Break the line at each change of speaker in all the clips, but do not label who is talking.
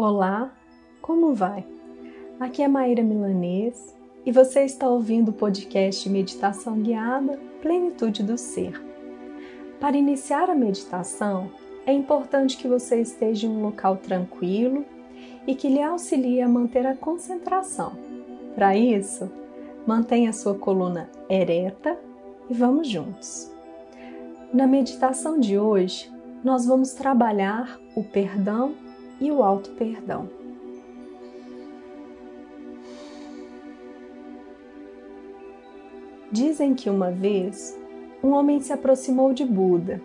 Olá, como vai? Aqui é Maíra Milanês e você está ouvindo o podcast Meditação Guiada Plenitude do Ser. Para iniciar a meditação, é importante que você esteja em um local tranquilo e que lhe auxilie a manter a concentração. Para isso, mantenha sua coluna ereta e vamos juntos. Na meditação de hoje, nós vamos trabalhar o perdão e o auto-perdão. Dizem que uma vez um homem se aproximou de Buda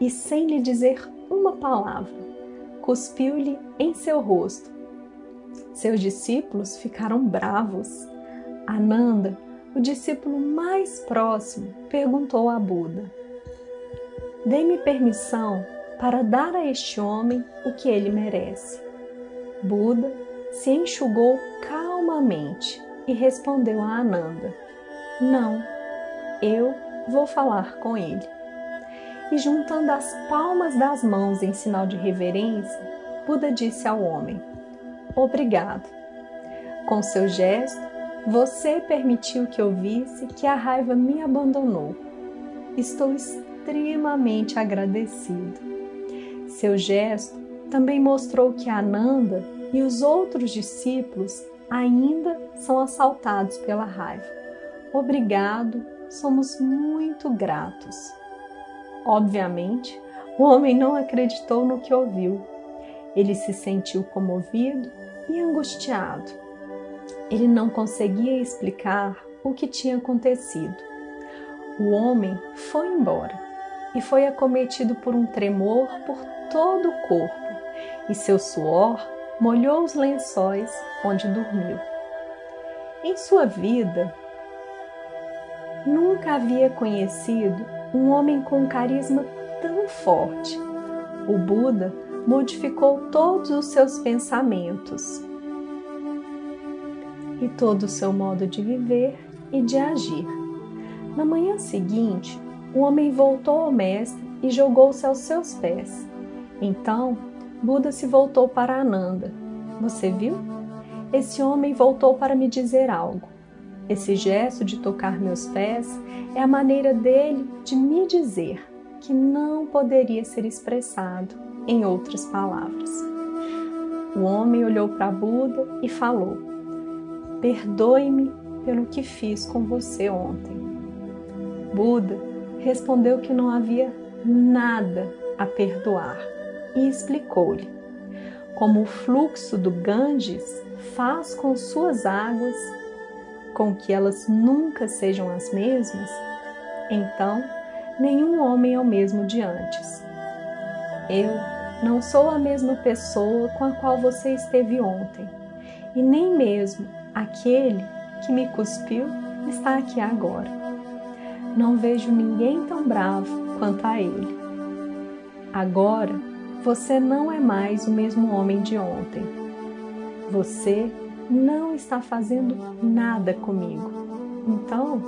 e, sem lhe dizer uma palavra, cuspiu-lhe em seu rosto. Seus discípulos ficaram bravos. Ananda, o discípulo mais próximo, perguntou a Buda: Dê-me permissão para dar a este homem o que ele merece. Buda se enxugou calmamente e respondeu a Ananda: Não, eu vou falar com ele. E juntando as palmas das mãos em sinal de reverência, Buda disse ao homem: Obrigado. Com seu gesto, você permitiu que eu visse que a raiva me abandonou. Estou extremamente agradecido. Seu gesto também mostrou que Ananda e os outros discípulos ainda são assaltados pela raiva. Obrigado, somos muito gratos. Obviamente, o homem não acreditou no que ouviu. Ele se sentiu comovido e angustiado. Ele não conseguia explicar o que tinha acontecido. O homem foi embora e foi acometido por um tremor por todo o corpo, e seu suor molhou os lençóis onde dormiu. Em sua vida, nunca havia conhecido um homem com carisma tão forte. O Buda modificou todos os seus pensamentos e todo o seu modo de viver e de agir. Na manhã seguinte, o homem voltou ao mestre e jogou-se aos seus pés. Então, Buda se voltou para Ananda. Você viu? Esse homem voltou para me dizer algo. Esse gesto de tocar meus pés é a maneira dele de me dizer que não poderia ser expressado em outras palavras. O homem olhou para Buda e falou: Perdoe-me pelo que fiz com você ontem. Buda respondeu que não havia nada a perdoar e explicou-lhe como o fluxo do Ganges faz com suas águas com que elas nunca sejam as mesmas, então nenhum homem é o mesmo de antes. Eu não sou a mesma pessoa com a qual você esteve ontem, e nem mesmo aquele que me cuspiu está aqui agora. Não vejo ninguém tão bravo quanto a ele. Agora você não é mais o mesmo homem de ontem. Você não está fazendo nada comigo. Então,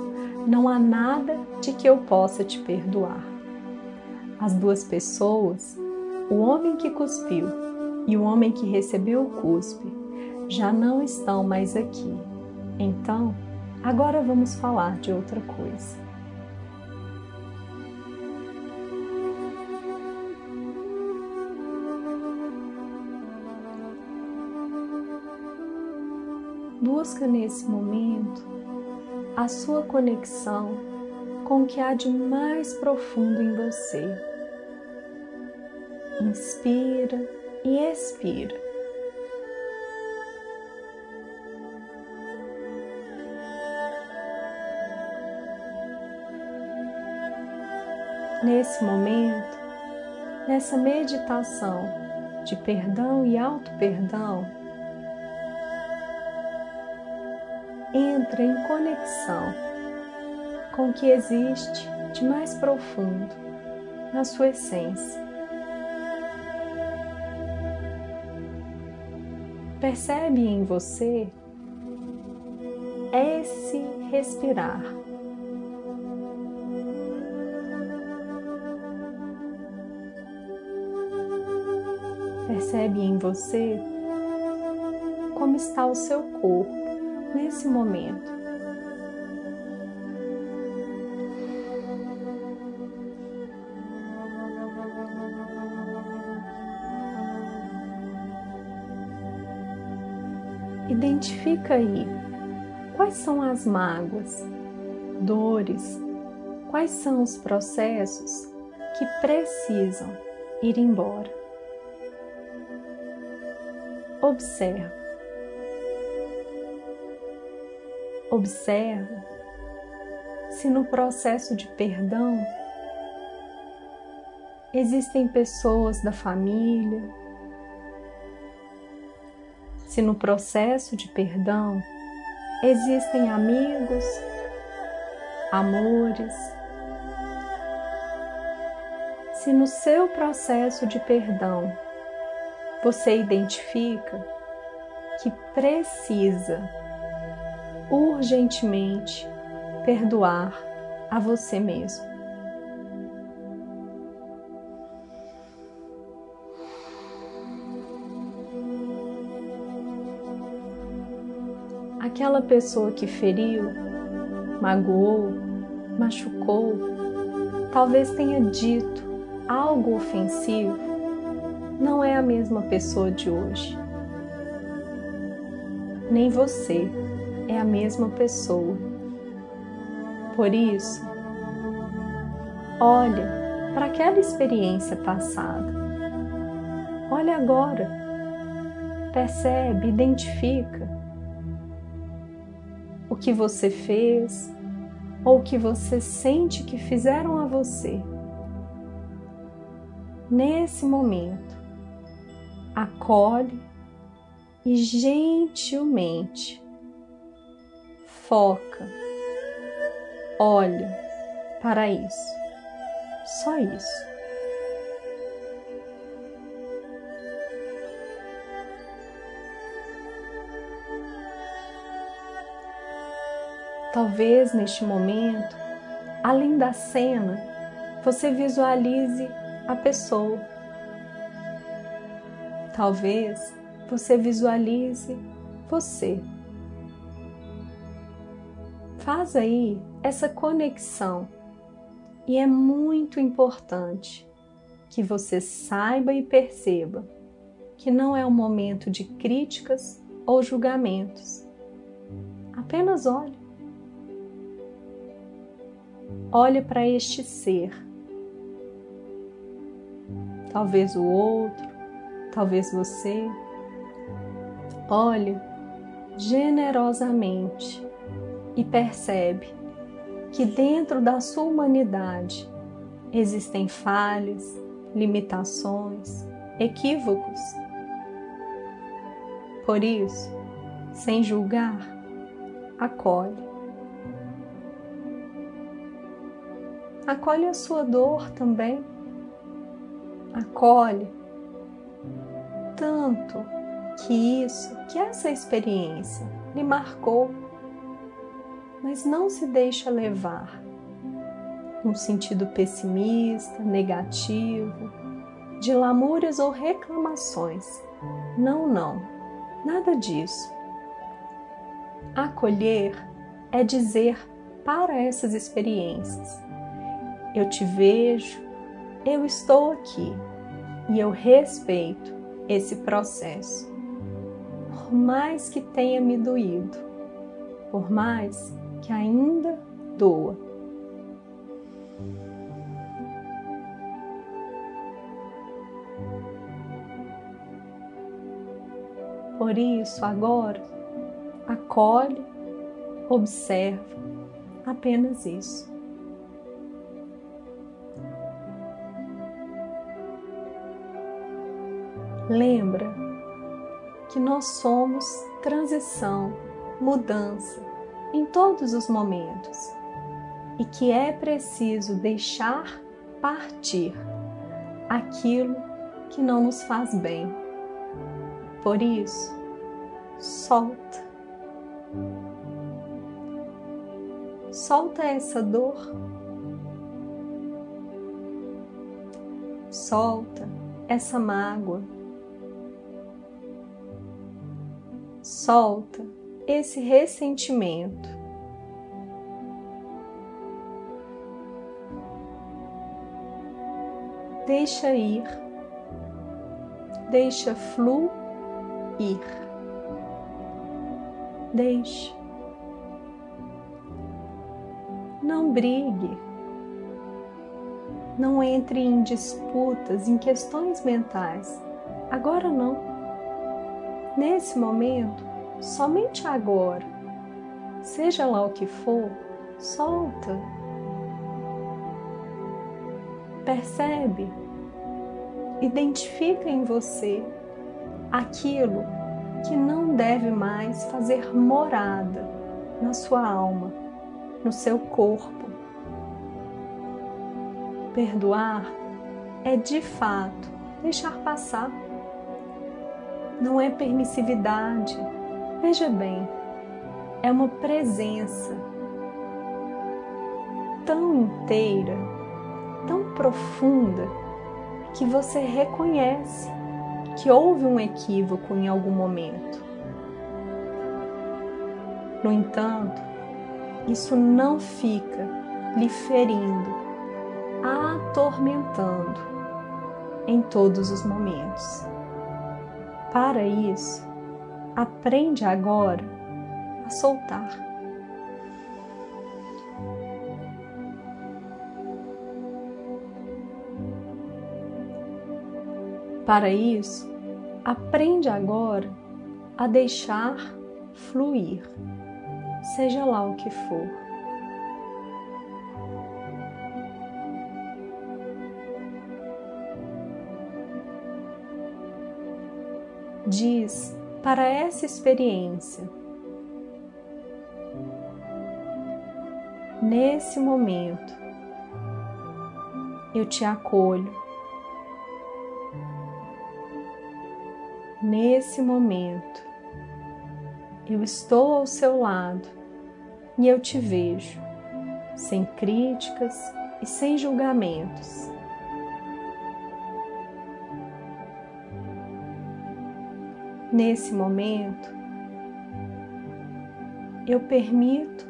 não há nada de que eu possa te perdoar. As duas pessoas, o homem que cuspiu e o homem que recebeu o cuspe, já não estão mais aqui. Então, agora vamos falar de outra coisa. Busca nesse momento a sua conexão com o que há de mais profundo em você. Inspira e expira. Nesse momento, nessa meditação de perdão e auto-perdão, entra em conexão com o que existe de mais profundo na sua essência. Percebe em você esse respirar. Percebe em você como está o seu corpo nesse momento. Identifica aí quais são as mágoas, dores, quais são os processos que precisam ir embora. Observa. Observa se no processo de perdão existem pessoas da família, se no processo de perdão existem amigos, amores, se no seu processo de perdão você identifica que precisa urgentemente perdoar a você mesmo. Aquela pessoa que feriu, magoou, machucou, talvez tenha dito algo ofensivo, não é a mesma pessoa de hoje. Nem você é a mesma pessoa. Por isso, olha para aquela experiência passada. Olha agora. Percebe, identifica o que você fez ou o que você sente que fizeram a você. Nesse momento, acolhe e gentilmente foca, olha para isso, só isso. Talvez neste momento, além da cena, você visualize a pessoa. Talvez você visualize você. Faz aí essa conexão e é muito importante que você saiba e perceba que não é um momento de críticas ou julgamentos. Apenas olhe. Olhe para este ser. Talvez o outro, talvez você. Olhe generosamente e percebe que dentro da sua humanidade existem falhas, limitações, equívocos. Por isso, sem julgar, acolhe. Acolhe a sua dor também. Acolhe tanto que isso, que essa experiência lhe marcou, mas não se deixa levar num sentido pessimista, negativo, de lamúrias ou reclamações. Não, não, nada disso. Acolher é dizer para essas experiências: eu te vejo, eu estou aqui e eu respeito esse processo. Por mais que tenha me doído, por mais que ainda doa. Por isso, agora, acolhe, observa apenas isso. Lembra que nós somos transição, mudança em todos os momentos e que é preciso deixar partir aquilo que não nos faz bem. Por isso, solta. Solta essa dor. Solta essa mágoa Solta esse ressentimento. Deixa ir, deixa fluir, deixa. Não brigue, não entre em disputas, em questões mentais. Agora não. Nesse momento, somente agora, seja lá o que for, solta. Percebe, identifica em você aquilo que não deve mais fazer morada na sua alma, no seu corpo. Perdoar é de fato deixar passar. Não é permissividade. Veja bem, é uma presença tão inteira, tão profunda, que você reconhece que houve um equívoco em algum momento. No entanto, isso não fica lhe ferindo, atormentando em todos os momentos. Para isso, aprende agora a soltar. Para isso, aprende agora a deixar fluir, seja lá o que for. Diz para essa experiência, nesse momento, eu te acolho nesse momento. Eu estou ao seu lado e eu te vejo, sem críticas e sem julgamentos. Nesse momento, eu permito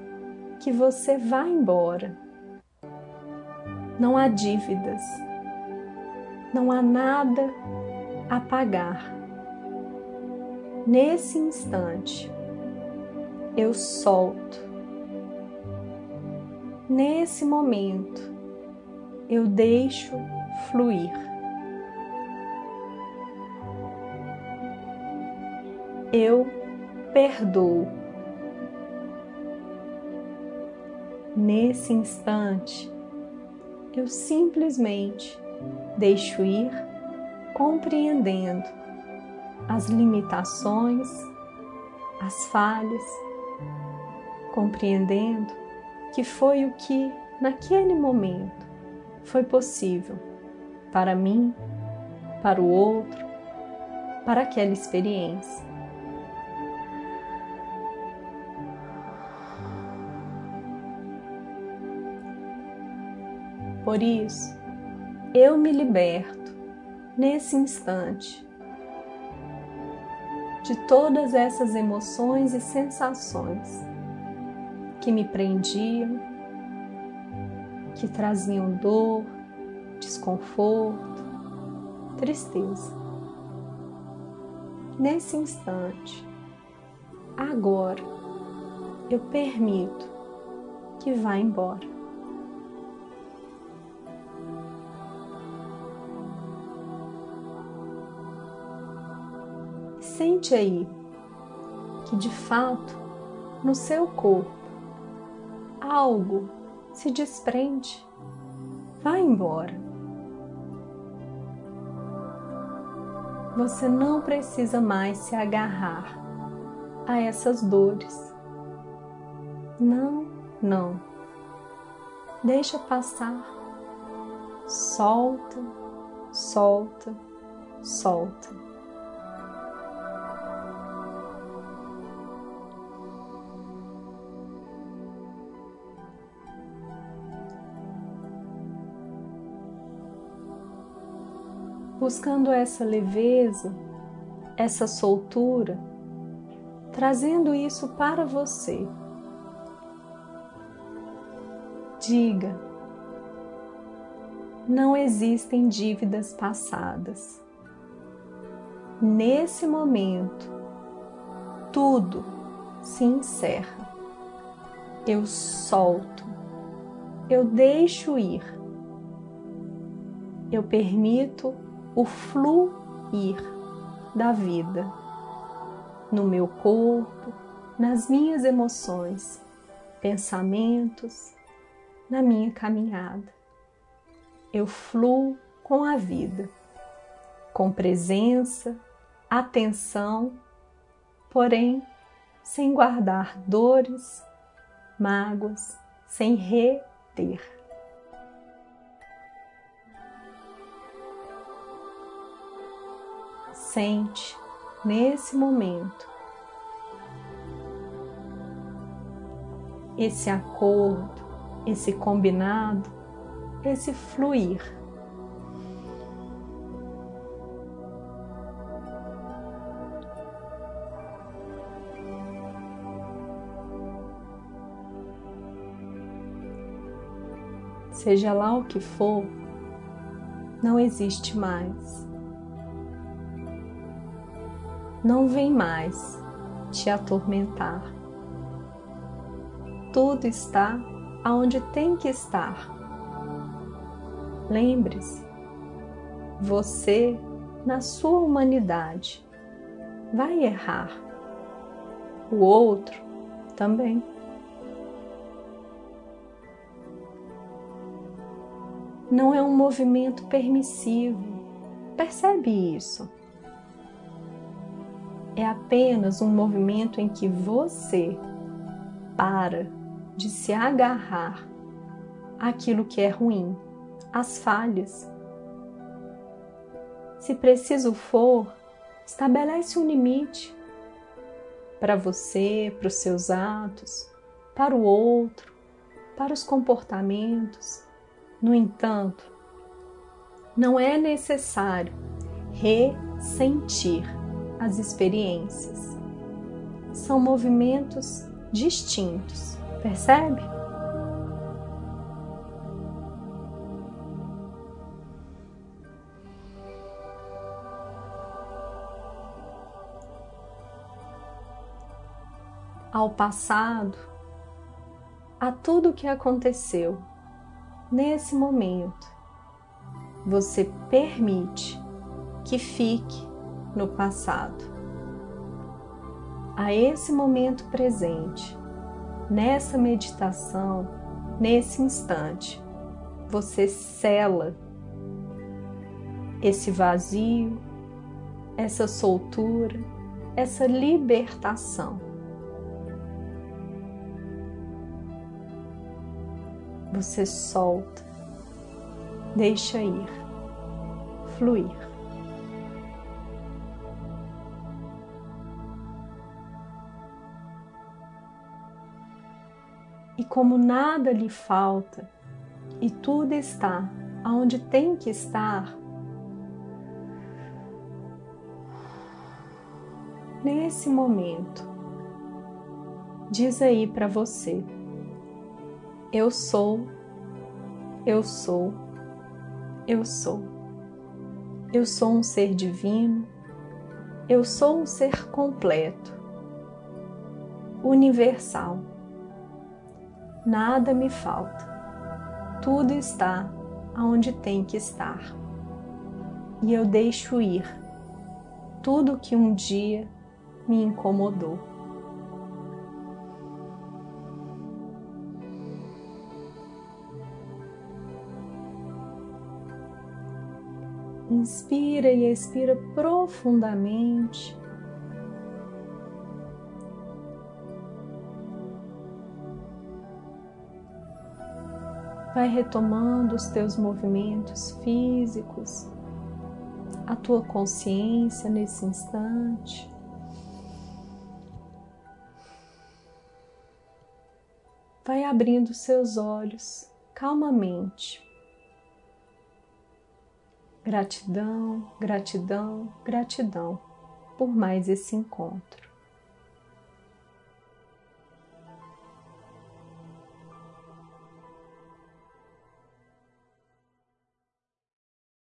que você vá embora. Não há dívidas, não há nada a pagar nesse instante, eu solto. Nesse momento, eu deixo fluir. Eu perdoo. Nesse instante, eu simplesmente deixo ir, compreendendo as limitações, as falhas, compreendendo que foi o que, naquele momento, foi possível para mim, para o outro, para aquela experiência. Por isso, eu me liberto nesse instante de todas essas emoções e sensações que me prendiam, que traziam dor, desconforto, tristeza. Nesse instante, agora, eu permito que vá embora. Sente aí que de fato no seu corpo algo se desprende, vai embora. Você não precisa mais se agarrar a essas dores. Não, não. Deixa passar. Solta, solta, solta. Buscando essa leveza, essa soltura, trazendo isso para você. Diga: não existem dívidas passadas. Nesse momento, tudo se encerra. Eu solto, eu deixo ir, eu permito o fluir da vida no meu corpo, nas minhas emoções, pensamentos, na minha caminhada. Eu fluo com a vida, com presença, atenção, porém sem guardar dores, mágoas, sem reter. Sente nesse momento esse acordo, esse combinado, esse fluir. Seja lá o que for, não existe mais não vem mais te atormentar. Tudo está aonde tem que estar. Lembre-se, você, na sua humanidade, vai errar. O outro também. Não é um movimento permissivo. Percebe isso? É apenas um movimento em que você para de se agarrar àquilo que é ruim, às falhas. Se preciso for, estabelece um limite para você, para os seus atos, para o outro, para os comportamentos. No entanto, não é necessário ressentir as experiências. São movimentos distintos, percebe? Ao passado, a tudo o que aconteceu nesse momento, você permite que fique no passado. A esse momento presente, nessa meditação, nesse instante, você cela esse vazio, essa soltura, essa libertação. Você solta, deixa ir, fluir. E como nada lhe falta e tudo está aonde tem que estar, nesse momento, diz aí para você: Eu sou, eu sou, eu sou. Eu sou um ser divino, eu sou um ser completo, universal nada me falta. Tudo está aonde tem que estar. E eu deixo ir tudo que um dia me incomodou. Inspira e expira profundamente. Vai retomando os teus movimentos físicos, a tua consciência nesse instante. Vai abrindo seus olhos calmamente. Gratidão, gratidão, gratidão por mais esse encontro.